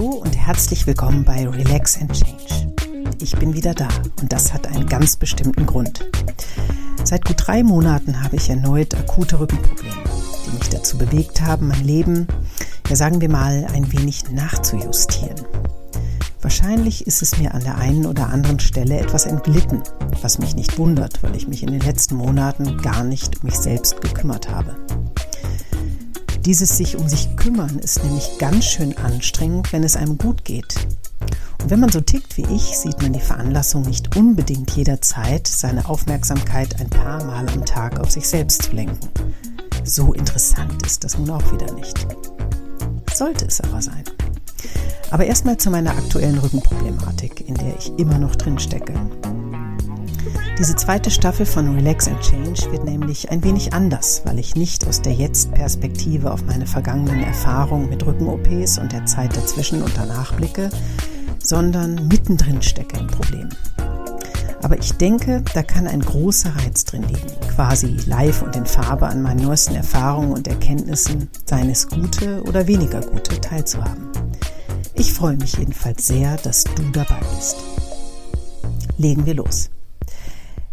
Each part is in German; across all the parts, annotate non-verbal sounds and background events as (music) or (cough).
Hallo und herzlich willkommen bei Relax and Change. Ich bin wieder da und das hat einen ganz bestimmten Grund. Seit gut drei Monaten habe ich erneut akute Rückenprobleme, die mich dazu bewegt haben, mein Leben, ja sagen wir mal, ein wenig nachzujustieren. Wahrscheinlich ist es mir an der einen oder anderen Stelle etwas entglitten, was mich nicht wundert, weil ich mich in den letzten Monaten gar nicht um mich selbst gekümmert habe. Dieses sich um sich kümmern ist nämlich ganz schön anstrengend, wenn es einem gut geht. Und wenn man so tickt wie ich, sieht man die Veranlassung nicht unbedingt jederzeit, seine Aufmerksamkeit ein paar Mal am Tag auf sich selbst zu lenken. So interessant ist das nun auch wieder nicht. Sollte es aber sein. Aber erstmal zu meiner aktuellen Rückenproblematik, in der ich immer noch drin stecke. Diese zweite Staffel von Relax and Change wird nämlich ein wenig anders, weil ich nicht aus der Jetzt-Perspektive auf meine vergangenen Erfahrungen mit Rücken-OPs und der Zeit dazwischen und danach blicke, sondern mittendrin stecke im Problem. Aber ich denke, da kann ein großer Reiz drin liegen, quasi live und in Farbe an meinen neuesten Erfahrungen und Erkenntnissen, seien es gute oder weniger gute, teilzuhaben. Ich freue mich jedenfalls sehr, dass du dabei bist. Legen wir los.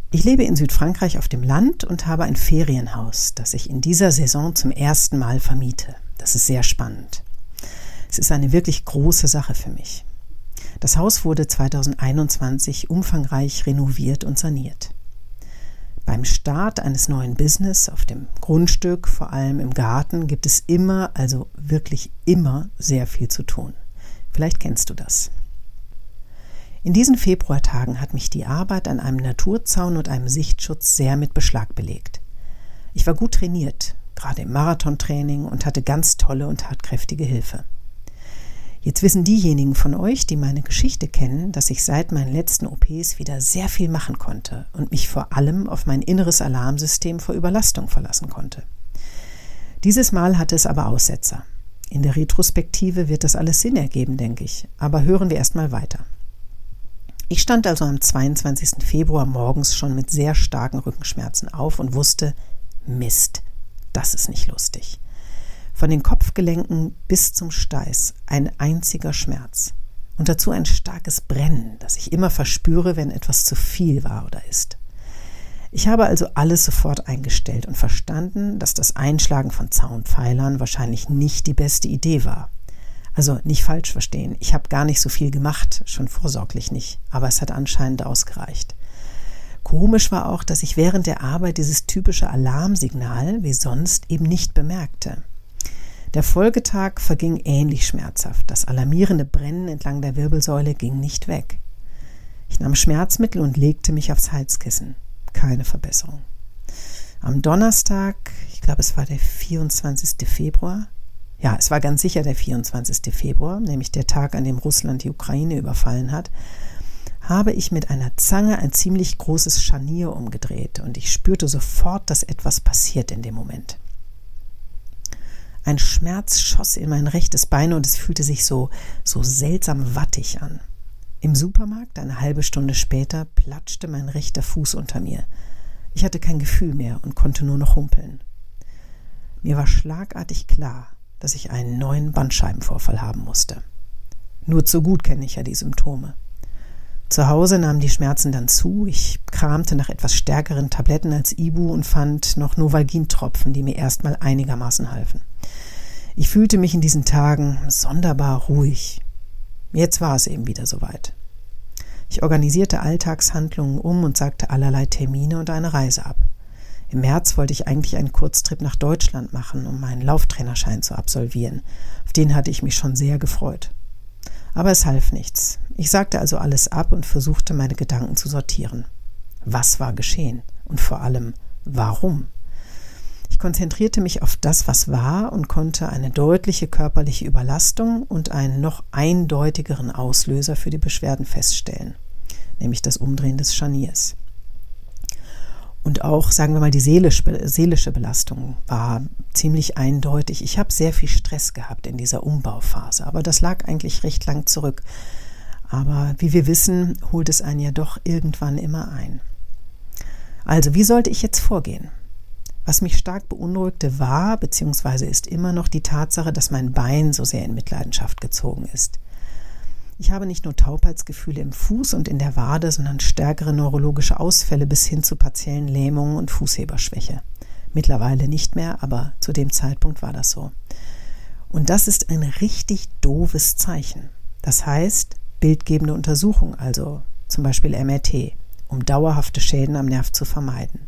Ich lebe in Südfrankreich auf dem Land und habe ein Ferienhaus, das ich in dieser Saison zum ersten Mal vermiete. Das ist sehr spannend. Es ist eine wirklich große Sache für mich. Das Haus wurde 2021 umfangreich renoviert und saniert. Beim Start eines neuen Business auf dem Grundstück, vor allem im Garten, gibt es immer, also wirklich immer sehr viel zu tun. Vielleicht kennst du das. In diesen Februartagen hat mich die Arbeit an einem Naturzaun und einem Sichtschutz sehr mit Beschlag belegt. Ich war gut trainiert, gerade im Marathontraining und hatte ganz tolle und tatkräftige Hilfe. Jetzt wissen diejenigen von euch, die meine Geschichte kennen, dass ich seit meinen letzten OPs wieder sehr viel machen konnte und mich vor allem auf mein inneres Alarmsystem vor Überlastung verlassen konnte. Dieses Mal hatte es aber Aussetzer. In der Retrospektive wird das alles Sinn ergeben, denke ich. Aber hören wir erstmal weiter. Ich stand also am 22. Februar morgens schon mit sehr starken Rückenschmerzen auf und wusste, Mist, das ist nicht lustig. Von den Kopfgelenken bis zum Steiß ein einziger Schmerz. Und dazu ein starkes Brennen, das ich immer verspüre, wenn etwas zu viel war oder ist. Ich habe also alles sofort eingestellt und verstanden, dass das Einschlagen von Zaunpfeilern wahrscheinlich nicht die beste Idee war. Also nicht falsch verstehen, ich habe gar nicht so viel gemacht, schon vorsorglich nicht, aber es hat anscheinend ausgereicht. Komisch war auch, dass ich während der Arbeit dieses typische Alarmsignal wie sonst eben nicht bemerkte. Der Folgetag verging ähnlich schmerzhaft. Das alarmierende Brennen entlang der Wirbelsäule ging nicht weg. Ich nahm Schmerzmittel und legte mich aufs Heizkissen. Keine Verbesserung. Am Donnerstag, ich glaube es war der 24. Februar, ja, es war ganz sicher der 24. Februar, nämlich der Tag, an dem Russland die Ukraine überfallen hat, habe ich mit einer Zange ein ziemlich großes Scharnier umgedreht und ich spürte sofort, dass etwas passiert in dem Moment. Ein Schmerz schoss in mein rechtes Bein und es fühlte sich so, so seltsam wattig an. Im Supermarkt, eine halbe Stunde später, platschte mein rechter Fuß unter mir. Ich hatte kein Gefühl mehr und konnte nur noch humpeln. Mir war schlagartig klar, dass ich einen neuen Bandscheibenvorfall haben musste. Nur zu gut kenne ich ja die Symptome. Zu Hause nahmen die Schmerzen dann zu. Ich kramte nach etwas stärkeren Tabletten als Ibu und fand noch Novalgin-Tropfen, die mir erstmal einigermaßen halfen. Ich fühlte mich in diesen Tagen sonderbar ruhig. Jetzt war es eben wieder soweit. Ich organisierte Alltagshandlungen um und sagte allerlei Termine und eine Reise ab. Im März wollte ich eigentlich einen Kurztrip nach Deutschland machen, um meinen Lauftrainerschein zu absolvieren. Auf den hatte ich mich schon sehr gefreut. Aber es half nichts. Ich sagte also alles ab und versuchte meine Gedanken zu sortieren. Was war geschehen? Und vor allem, warum? Ich konzentrierte mich auf das, was war und konnte eine deutliche körperliche Überlastung und einen noch eindeutigeren Auslöser für die Beschwerden feststellen, nämlich das Umdrehen des Scharniers. Und auch, sagen wir mal, die seelische, Belastung war ziemlich eindeutig. Ich habe sehr viel Stress gehabt in dieser Umbauphase, aber das lag eigentlich recht lang zurück. Aber wie wir wissen, holt es einen ja doch irgendwann immer ein. Also, wie sollte ich jetzt vorgehen? Was mich stark beunruhigte war, beziehungsweise ist immer noch die Tatsache, dass mein Bein so sehr in Mitleidenschaft gezogen ist. Ich habe nicht nur Taubheitsgefühle im Fuß und in der Wade, sondern stärkere neurologische Ausfälle bis hin zu partiellen Lähmungen und Fußheberschwäche. Mittlerweile nicht mehr, aber zu dem Zeitpunkt war das so. Und das ist ein richtig doofes Zeichen. Das heißt, bildgebende Untersuchung, also zum Beispiel MRT, um dauerhafte Schäden am Nerv zu vermeiden.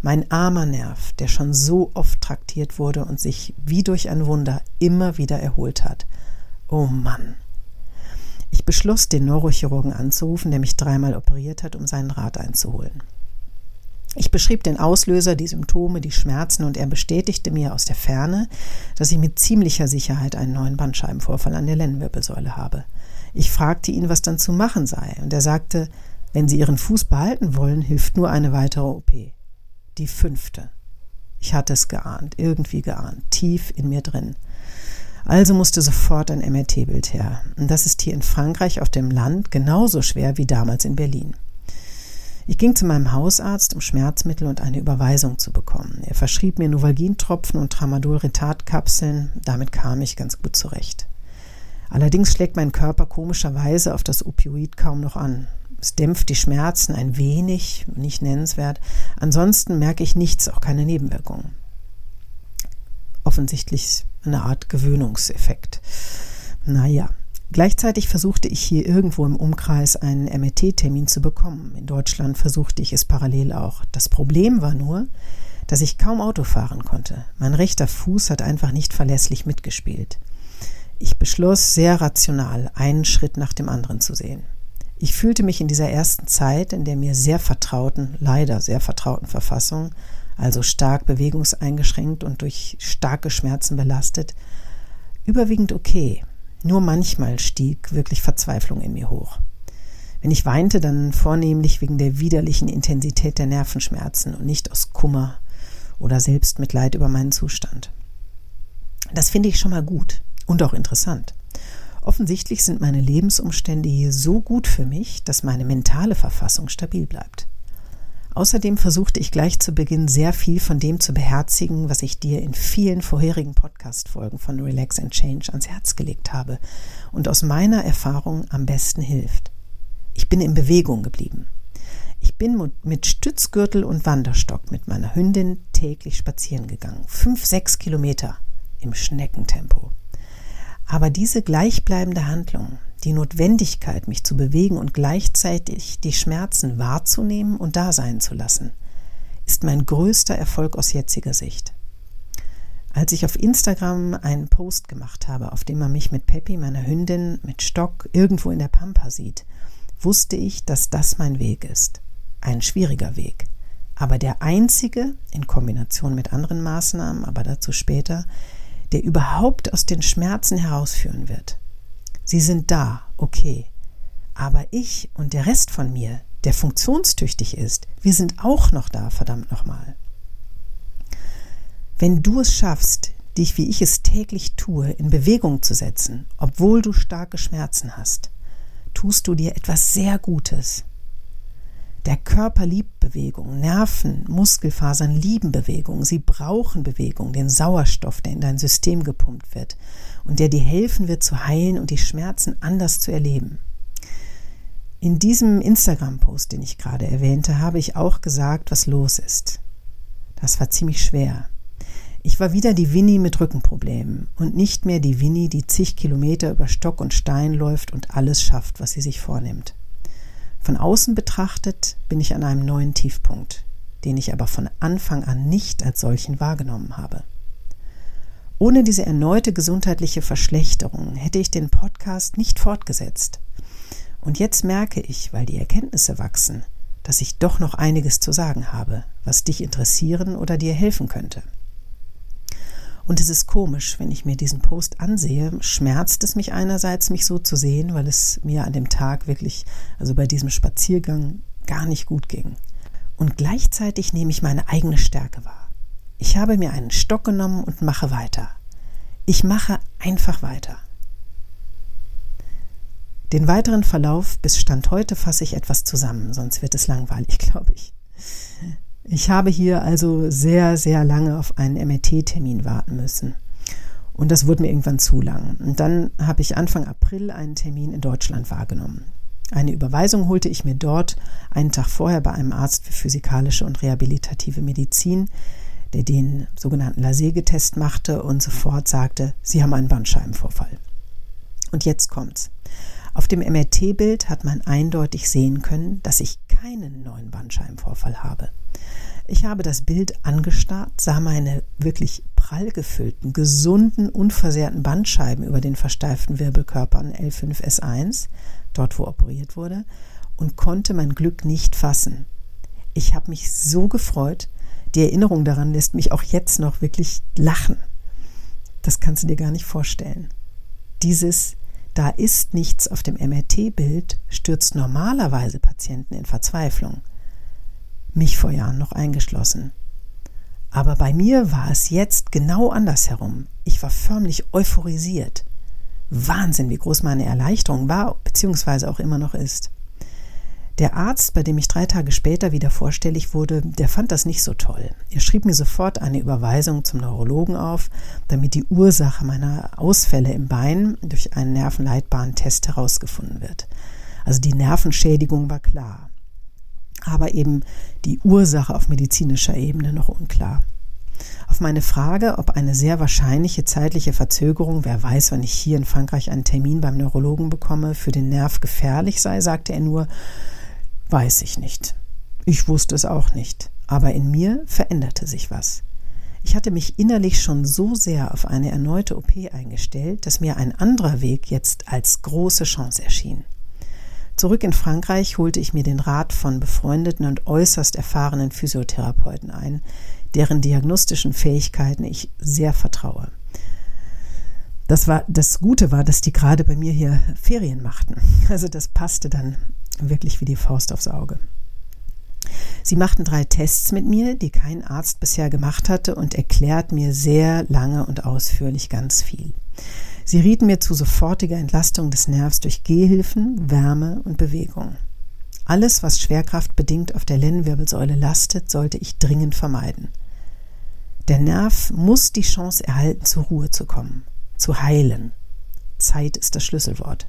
Mein armer Nerv, der schon so oft traktiert wurde und sich wie durch ein Wunder immer wieder erholt hat. Oh Mann. Beschloss, den Neurochirurgen anzurufen, der mich dreimal operiert hat, um seinen Rat einzuholen. Ich beschrieb den Auslöser, die Symptome, die Schmerzen und er bestätigte mir aus der Ferne, dass ich mit ziemlicher Sicherheit einen neuen Bandscheibenvorfall an der Lendenwirbelsäule habe. Ich fragte ihn, was dann zu machen sei, und er sagte, wenn Sie Ihren Fuß behalten wollen, hilft nur eine weitere OP. Die fünfte. Ich hatte es geahnt, irgendwie geahnt, tief in mir drin. Also musste sofort ein MRT-Bild her. Und das ist hier in Frankreich auf dem Land genauso schwer wie damals in Berlin. Ich ging zu meinem Hausarzt, um Schmerzmittel und eine Überweisung zu bekommen. Er verschrieb mir Novalgin-Tropfen und Tramadol-Retard-Kapseln. Damit kam ich ganz gut zurecht. Allerdings schlägt mein Körper komischerweise auf das Opioid kaum noch an. Es dämpft die Schmerzen ein wenig, nicht nennenswert. Ansonsten merke ich nichts, auch keine Nebenwirkungen. Offensichtlich eine Art Gewöhnungseffekt. Naja, Gleichzeitig versuchte ich hier irgendwo im Umkreis einen MRT-Termin zu bekommen. In Deutschland versuchte ich es parallel auch. Das Problem war nur, dass ich kaum Auto fahren konnte. Mein rechter Fuß hat einfach nicht verlässlich mitgespielt. Ich beschloss, sehr rational einen Schritt nach dem anderen zu sehen. Ich fühlte mich in dieser ersten Zeit, in der mir sehr vertrauten, leider sehr vertrauten Verfassung, also stark bewegungseingeschränkt und durch starke Schmerzen belastet, überwiegend okay. Nur manchmal stieg wirklich Verzweiflung in mir hoch. Wenn ich weinte, dann vornehmlich wegen der widerlichen Intensität der Nervenschmerzen und nicht aus Kummer oder Selbstmitleid über meinen Zustand. Das finde ich schon mal gut und auch interessant. Offensichtlich sind meine Lebensumstände hier so gut für mich, dass meine mentale Verfassung stabil bleibt. Außerdem versuchte ich gleich zu Beginn sehr viel von dem zu beherzigen, was ich dir in vielen vorherigen Podcast-Folgen von Relax and Change ans Herz gelegt habe und aus meiner Erfahrung am besten hilft. Ich bin in Bewegung geblieben. Ich bin mit Stützgürtel und Wanderstock mit meiner Hündin täglich spazieren gegangen. Fünf, sechs Kilometer im Schneckentempo. Aber diese gleichbleibende Handlung, die Notwendigkeit, mich zu bewegen und gleichzeitig die Schmerzen wahrzunehmen und da sein zu lassen, ist mein größter Erfolg aus jetziger Sicht. Als ich auf Instagram einen Post gemacht habe, auf dem man mich mit Peppi, meiner Hündin, mit Stock irgendwo in der Pampa sieht, wusste ich, dass das mein Weg ist. Ein schwieriger Weg. Aber der einzige, in Kombination mit anderen Maßnahmen, aber dazu später, der überhaupt aus den Schmerzen herausführen wird. Sie sind da, okay. Aber ich und der Rest von mir, der funktionstüchtig ist, wir sind auch noch da, verdammt nochmal. Wenn du es schaffst, dich, wie ich es täglich tue, in Bewegung zu setzen, obwohl du starke Schmerzen hast, tust du dir etwas sehr Gutes. Der Körper liebt Bewegung, Nerven, Muskelfasern lieben Bewegung, sie brauchen Bewegung, den Sauerstoff, der in dein System gepumpt wird und der dir helfen wird zu heilen und die Schmerzen anders zu erleben. In diesem Instagram-Post, den ich gerade erwähnte, habe ich auch gesagt, was los ist. Das war ziemlich schwer. Ich war wieder die Winnie mit Rückenproblemen und nicht mehr die Winnie, die zig Kilometer über Stock und Stein läuft und alles schafft, was sie sich vornimmt. Von außen betrachtet bin ich an einem neuen Tiefpunkt, den ich aber von Anfang an nicht als solchen wahrgenommen habe. Ohne diese erneute gesundheitliche Verschlechterung hätte ich den Podcast nicht fortgesetzt. Und jetzt merke ich, weil die Erkenntnisse wachsen, dass ich doch noch einiges zu sagen habe, was dich interessieren oder dir helfen könnte. Und es ist komisch, wenn ich mir diesen Post ansehe, schmerzt es mich einerseits, mich so zu sehen, weil es mir an dem Tag wirklich, also bei diesem Spaziergang, gar nicht gut ging. Und gleichzeitig nehme ich meine eigene Stärke wahr. Ich habe mir einen Stock genommen und mache weiter. Ich mache einfach weiter. Den weiteren Verlauf bis Stand heute fasse ich etwas zusammen, sonst wird es langweilig, (laughs) glaube ich. Ich habe hier also sehr, sehr lange auf einen MRT-Termin warten müssen. Und das wurde mir irgendwann zu lang. Und dann habe ich Anfang April einen Termin in Deutschland wahrgenommen. Eine Überweisung holte ich mir dort einen Tag vorher bei einem Arzt für physikalische und rehabilitative Medizin, der den sogenannten Lasege-Test machte und sofort sagte, Sie haben einen Bandscheibenvorfall. Und jetzt kommt's. Auf dem MRT-Bild hat man eindeutig sehen können, dass ich keinen neuen Bandscheibenvorfall habe. Ich habe das Bild angestarrt, sah meine wirklich prall gefüllten, gesunden, unversehrten Bandscheiben über den versteiften Wirbelkörpern L5S1, dort wo operiert wurde, und konnte mein Glück nicht fassen. Ich habe mich so gefreut, die Erinnerung daran lässt mich auch jetzt noch wirklich lachen. Das kannst du dir gar nicht vorstellen. Dieses da ist nichts auf dem MRT-Bild stürzt normalerweise Patienten in Verzweiflung. Mich vor Jahren noch eingeschlossen. Aber bei mir war es jetzt genau andersherum. Ich war förmlich euphorisiert. Wahnsinn, wie groß meine Erleichterung war, beziehungsweise auch immer noch ist. Der Arzt, bei dem ich drei Tage später wieder vorstellig wurde, der fand das nicht so toll. Er schrieb mir sofort eine Überweisung zum Neurologen auf, damit die Ursache meiner Ausfälle im Bein durch einen Nervenleitbahntest herausgefunden wird. Also die Nervenschädigung war klar, aber eben die Ursache auf medizinischer Ebene noch unklar. Auf meine Frage, ob eine sehr wahrscheinliche zeitliche Verzögerung, wer weiß, wann ich hier in Frankreich einen Termin beim Neurologen bekomme, für den Nerv gefährlich sei, sagte er nur, Weiß ich nicht. Ich wusste es auch nicht. Aber in mir veränderte sich was. Ich hatte mich innerlich schon so sehr auf eine erneute OP eingestellt, dass mir ein anderer Weg jetzt als große Chance erschien. Zurück in Frankreich holte ich mir den Rat von befreundeten und äußerst erfahrenen Physiotherapeuten ein, deren diagnostischen Fähigkeiten ich sehr vertraue. Das war das Gute war, dass die gerade bei mir hier Ferien machten. Also das passte dann wirklich wie die Faust aufs Auge. Sie machten drei Tests mit mir, die kein Arzt bisher gemacht hatte, und erklärt mir sehr lange und ausführlich ganz viel. Sie rieten mir zu sofortiger Entlastung des Nervs durch Gehhilfen, Wärme und Bewegung. Alles, was schwerkraftbedingt auf der Lendenwirbelsäule lastet, sollte ich dringend vermeiden. Der Nerv muss die Chance erhalten, zur Ruhe zu kommen, zu heilen. Zeit ist das Schlüsselwort.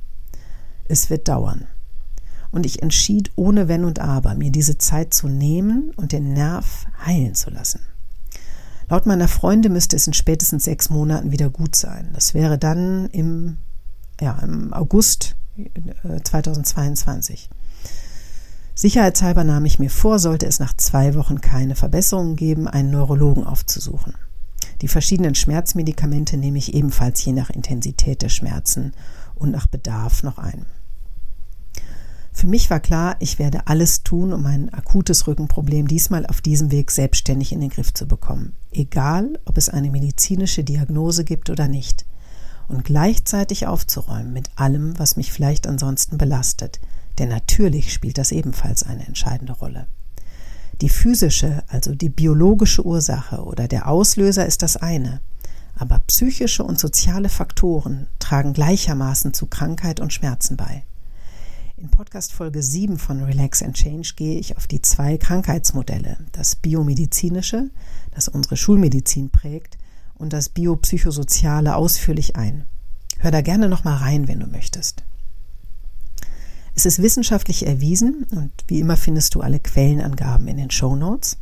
Es wird dauern und ich entschied ohne Wenn und Aber, mir diese Zeit zu nehmen und den Nerv heilen zu lassen. Laut meiner Freunde müsste es in spätestens sechs Monaten wieder gut sein. Das wäre dann im, ja, im August 2022. Äh, Sicherheitshalber nahm ich mir vor, sollte es nach zwei Wochen keine Verbesserungen geben, einen Neurologen aufzusuchen. Die verschiedenen Schmerzmedikamente nehme ich ebenfalls je nach Intensität der Schmerzen und nach Bedarf noch ein. Für mich war klar, ich werde alles tun, um mein akutes Rückenproblem diesmal auf diesem Weg selbstständig in den Griff zu bekommen, egal ob es eine medizinische Diagnose gibt oder nicht, und gleichzeitig aufzuräumen mit allem, was mich vielleicht ansonsten belastet, denn natürlich spielt das ebenfalls eine entscheidende Rolle. Die physische, also die biologische Ursache oder der Auslöser ist das eine, aber psychische und soziale Faktoren tragen gleichermaßen zu Krankheit und Schmerzen bei. In Podcast Folge 7 von Relax and Change gehe ich auf die zwei Krankheitsmodelle, das biomedizinische, das unsere Schulmedizin prägt, und das biopsychosoziale ausführlich ein. Hör da gerne noch mal rein, wenn du möchtest. Es ist wissenschaftlich erwiesen und wie immer findest du alle Quellenangaben in den Show Notes.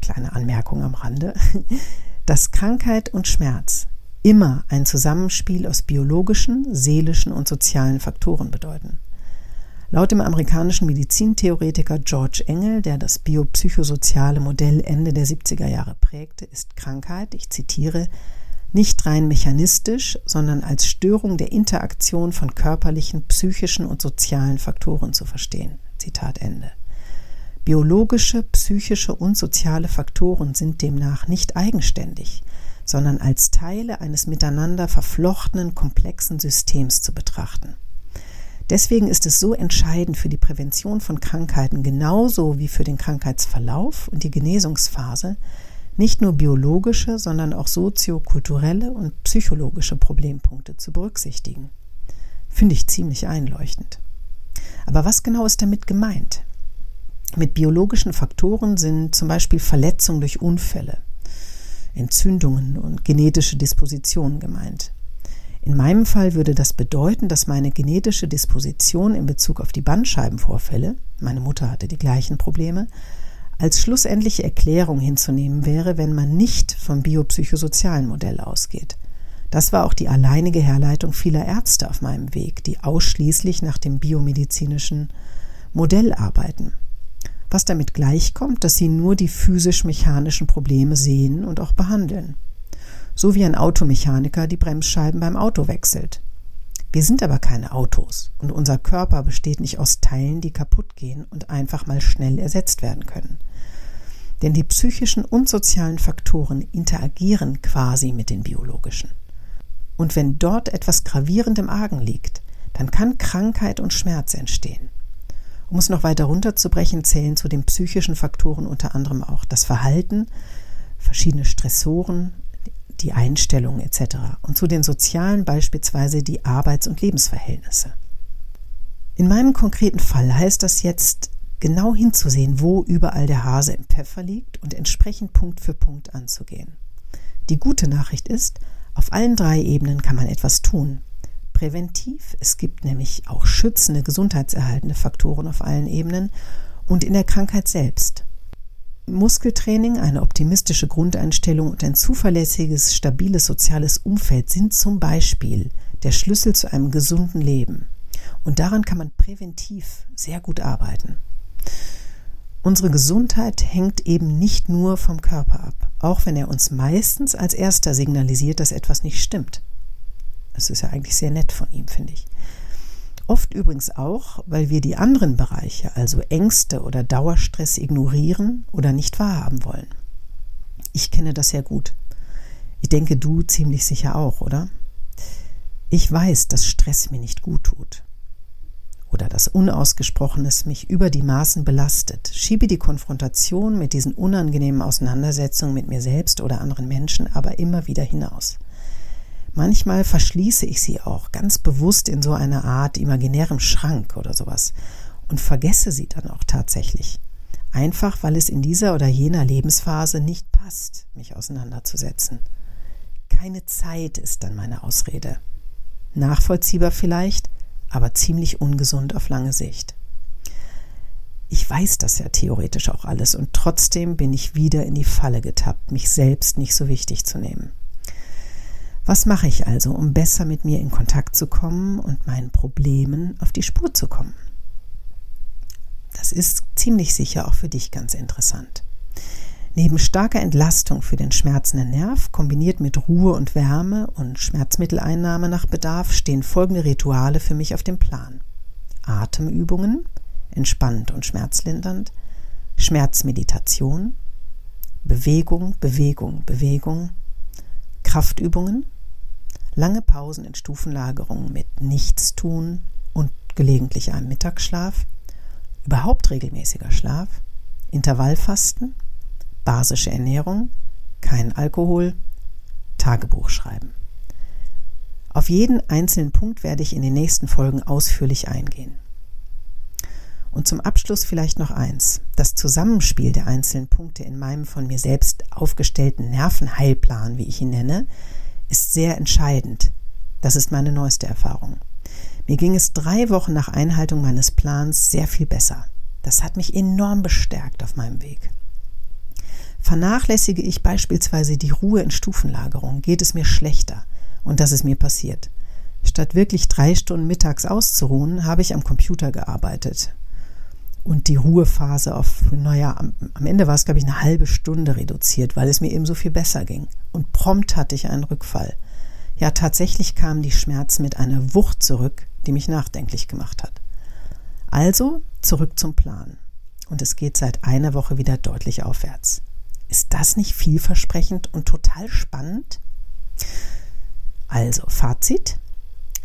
Kleine Anmerkung am Rande, (laughs) dass Krankheit und Schmerz immer ein Zusammenspiel aus biologischen, seelischen und sozialen Faktoren bedeuten. Laut dem amerikanischen Medizintheoretiker George Engel, der das biopsychosoziale Modell Ende der 70er Jahre prägte, ist Krankheit, ich zitiere, nicht rein mechanistisch, sondern als Störung der Interaktion von körperlichen, psychischen und sozialen Faktoren zu verstehen. Zitat Ende. Biologische, psychische und soziale Faktoren sind demnach nicht eigenständig, sondern als Teile eines miteinander verflochtenen, komplexen Systems zu betrachten. Deswegen ist es so entscheidend für die Prävention von Krankheiten genauso wie für den Krankheitsverlauf und die Genesungsphase, nicht nur biologische, sondern auch soziokulturelle und psychologische Problempunkte zu berücksichtigen. Finde ich ziemlich einleuchtend. Aber was genau ist damit gemeint? Mit biologischen Faktoren sind zum Beispiel Verletzungen durch Unfälle, Entzündungen und genetische Dispositionen gemeint. In meinem Fall würde das bedeuten, dass meine genetische Disposition in Bezug auf die Bandscheibenvorfälle, meine Mutter hatte die gleichen Probleme, als schlussendliche Erklärung hinzunehmen wäre, wenn man nicht vom biopsychosozialen Modell ausgeht. Das war auch die alleinige Herleitung vieler Ärzte auf meinem Weg, die ausschließlich nach dem biomedizinischen Modell arbeiten. Was damit gleichkommt, dass sie nur die physisch-mechanischen Probleme sehen und auch behandeln. So wie ein Automechaniker die Bremsscheiben beim Auto wechselt. Wir sind aber keine Autos und unser Körper besteht nicht aus Teilen, die kaputt gehen und einfach mal schnell ersetzt werden können. Denn die psychischen und sozialen Faktoren interagieren quasi mit den biologischen. Und wenn dort etwas gravierend im Argen liegt, dann kann Krankheit und Schmerz entstehen. Um es noch weiter runterzubrechen, zählen zu den psychischen Faktoren unter anderem auch das Verhalten, verschiedene Stressoren, die Einstellung etc. Und zu den sozialen beispielsweise die Arbeits- und Lebensverhältnisse. In meinem konkreten Fall heißt das jetzt, genau hinzusehen, wo überall der Hase im Pfeffer liegt und entsprechend Punkt für Punkt anzugehen. Die gute Nachricht ist, auf allen drei Ebenen kann man etwas tun. Präventiv, es gibt nämlich auch schützende, gesundheitserhaltende Faktoren auf allen Ebenen und in der Krankheit selbst. Muskeltraining, eine optimistische Grundeinstellung und ein zuverlässiges, stabiles soziales Umfeld sind zum Beispiel der Schlüssel zu einem gesunden Leben. Und daran kann man präventiv sehr gut arbeiten. Unsere Gesundheit hängt eben nicht nur vom Körper ab, auch wenn er uns meistens als erster signalisiert, dass etwas nicht stimmt. Das ist ja eigentlich sehr nett von ihm, finde ich. Oft übrigens auch, weil wir die anderen Bereiche, also Ängste oder Dauerstress, ignorieren oder nicht wahrhaben wollen. Ich kenne das sehr gut. Ich denke, du ziemlich sicher auch, oder? Ich weiß, dass Stress mir nicht gut tut. Oder dass Unausgesprochenes mich über die Maßen belastet. Schiebe die Konfrontation mit diesen unangenehmen Auseinandersetzungen mit mir selbst oder anderen Menschen aber immer wieder hinaus. Manchmal verschließe ich sie auch ganz bewusst in so einer Art imaginärem Schrank oder sowas und vergesse sie dann auch tatsächlich. Einfach weil es in dieser oder jener Lebensphase nicht passt, mich auseinanderzusetzen. Keine Zeit ist dann meine Ausrede. Nachvollziehbar vielleicht, aber ziemlich ungesund auf lange Sicht. Ich weiß das ja theoretisch auch alles und trotzdem bin ich wieder in die Falle getappt, mich selbst nicht so wichtig zu nehmen. Was mache ich also, um besser mit mir in Kontakt zu kommen und meinen Problemen auf die Spur zu kommen? Das ist ziemlich sicher auch für dich ganz interessant. Neben starker Entlastung für den schmerzenden Nerv, kombiniert mit Ruhe und Wärme und Schmerzmitteleinnahme nach Bedarf, stehen folgende Rituale für mich auf dem Plan. Atemübungen, entspannend und schmerzlindernd, Schmerzmeditation, Bewegung, Bewegung, Bewegung, Kraftübungen, lange Pausen in Stufenlagerungen mit Nichtstun und gelegentlich einem Mittagsschlaf, überhaupt regelmäßiger Schlaf, Intervallfasten, basische Ernährung, kein Alkohol, Tagebuch schreiben. Auf jeden einzelnen Punkt werde ich in den nächsten Folgen ausführlich eingehen. Und zum Abschluss vielleicht noch eins. Das Zusammenspiel der einzelnen Punkte in meinem von mir selbst aufgestellten Nervenheilplan, wie ich ihn nenne, ist sehr entscheidend. Das ist meine neueste Erfahrung. Mir ging es drei Wochen nach Einhaltung meines Plans sehr viel besser. Das hat mich enorm bestärkt auf meinem Weg. Vernachlässige ich beispielsweise die Ruhe in Stufenlagerung, geht es mir schlechter. Und das ist mir passiert. Statt wirklich drei Stunden mittags auszuruhen, habe ich am Computer gearbeitet, und die Ruhephase auf, naja, am, am Ende war es, glaube ich, eine halbe Stunde reduziert, weil es mir eben so viel besser ging. Und prompt hatte ich einen Rückfall. Ja, tatsächlich kamen die Schmerzen mit einer Wucht zurück, die mich nachdenklich gemacht hat. Also zurück zum Plan. Und es geht seit einer Woche wieder deutlich aufwärts. Ist das nicht vielversprechend und total spannend? Also, Fazit.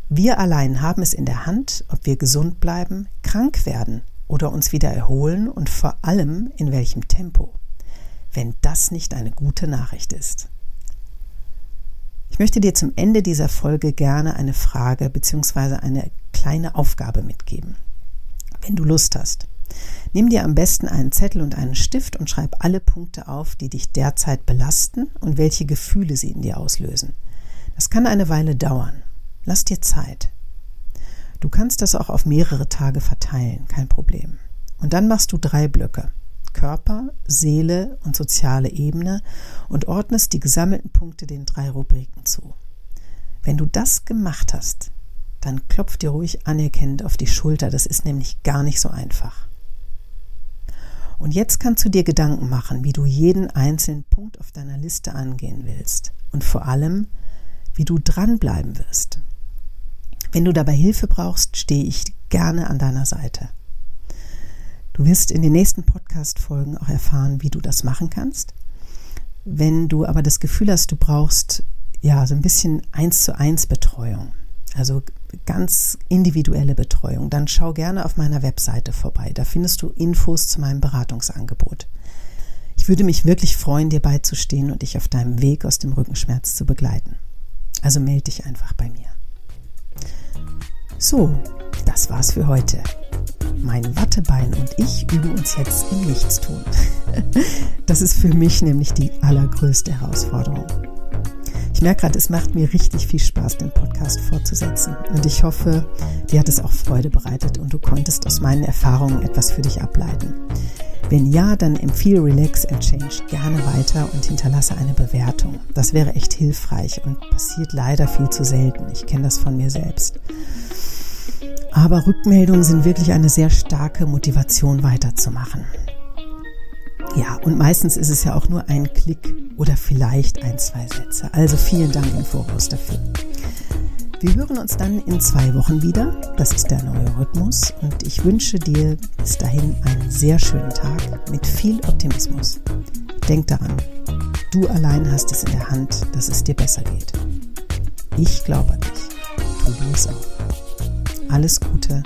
Wir allein haben es in der Hand, ob wir gesund bleiben, krank werden oder uns wieder erholen und vor allem in welchem Tempo, wenn das nicht eine gute Nachricht ist. Ich möchte dir zum Ende dieser Folge gerne eine Frage bzw. eine kleine Aufgabe mitgeben. Wenn du Lust hast, Nimm dir am besten einen Zettel und einen Stift und schreib alle Punkte auf, die dich derzeit belasten und welche Gefühle sie in dir auslösen. Das kann eine Weile dauern. Lass dir Zeit. Du kannst das auch auf mehrere Tage verteilen, kein Problem. Und dann machst du drei Blöcke. Körper, Seele und soziale Ebene und ordnest die gesammelten Punkte den drei Rubriken zu. Wenn du das gemacht hast, dann klopf dir ruhig anerkennend auf die Schulter. Das ist nämlich gar nicht so einfach. Und jetzt kannst du dir Gedanken machen, wie du jeden einzelnen Punkt auf deiner Liste angehen willst und vor allem, wie du dranbleiben wirst. Wenn du dabei Hilfe brauchst, stehe ich gerne an deiner Seite. Du wirst in den nächsten Podcast-Folgen auch erfahren, wie du das machen kannst. Wenn du aber das Gefühl hast, du brauchst ja so ein bisschen eins zu eins Betreuung, also ganz individuelle Betreuung, dann schau gerne auf meiner Webseite vorbei. Da findest du Infos zu meinem Beratungsangebot. Ich würde mich wirklich freuen, dir beizustehen und dich auf deinem Weg aus dem Rückenschmerz zu begleiten. Also melde dich einfach bei mir. So, das war's für heute. Mein Wattebein und ich üben uns jetzt im Nichtstun. (laughs) Das ist für mich nämlich die allergrößte Herausforderung. Ich merke gerade, es macht mir richtig viel Spaß, den Podcast fortzusetzen. Und ich hoffe, dir hat es auch Freude bereitet und du konntest aus meinen Erfahrungen etwas für dich ableiten. Wenn ja, dann empfehle Relax and Change gerne weiter und hinterlasse eine Bewertung. Das wäre echt hilfreich und passiert leider viel zu selten. Ich kenne das von mir selbst. Aber Rückmeldungen sind wirklich eine sehr starke Motivation weiterzumachen. Ja, und meistens ist es ja auch nur ein Klick oder vielleicht ein, zwei Sätze. Also vielen Dank im Voraus dafür. Wir hören uns dann in zwei Wochen wieder. Das ist der neue Rhythmus und ich wünsche dir bis dahin einen sehr schönen Tag mit viel Optimismus. Denk daran, du allein hast es in der Hand, dass es dir besser geht. Ich glaube an dich. Tu du es auch. Alles Gute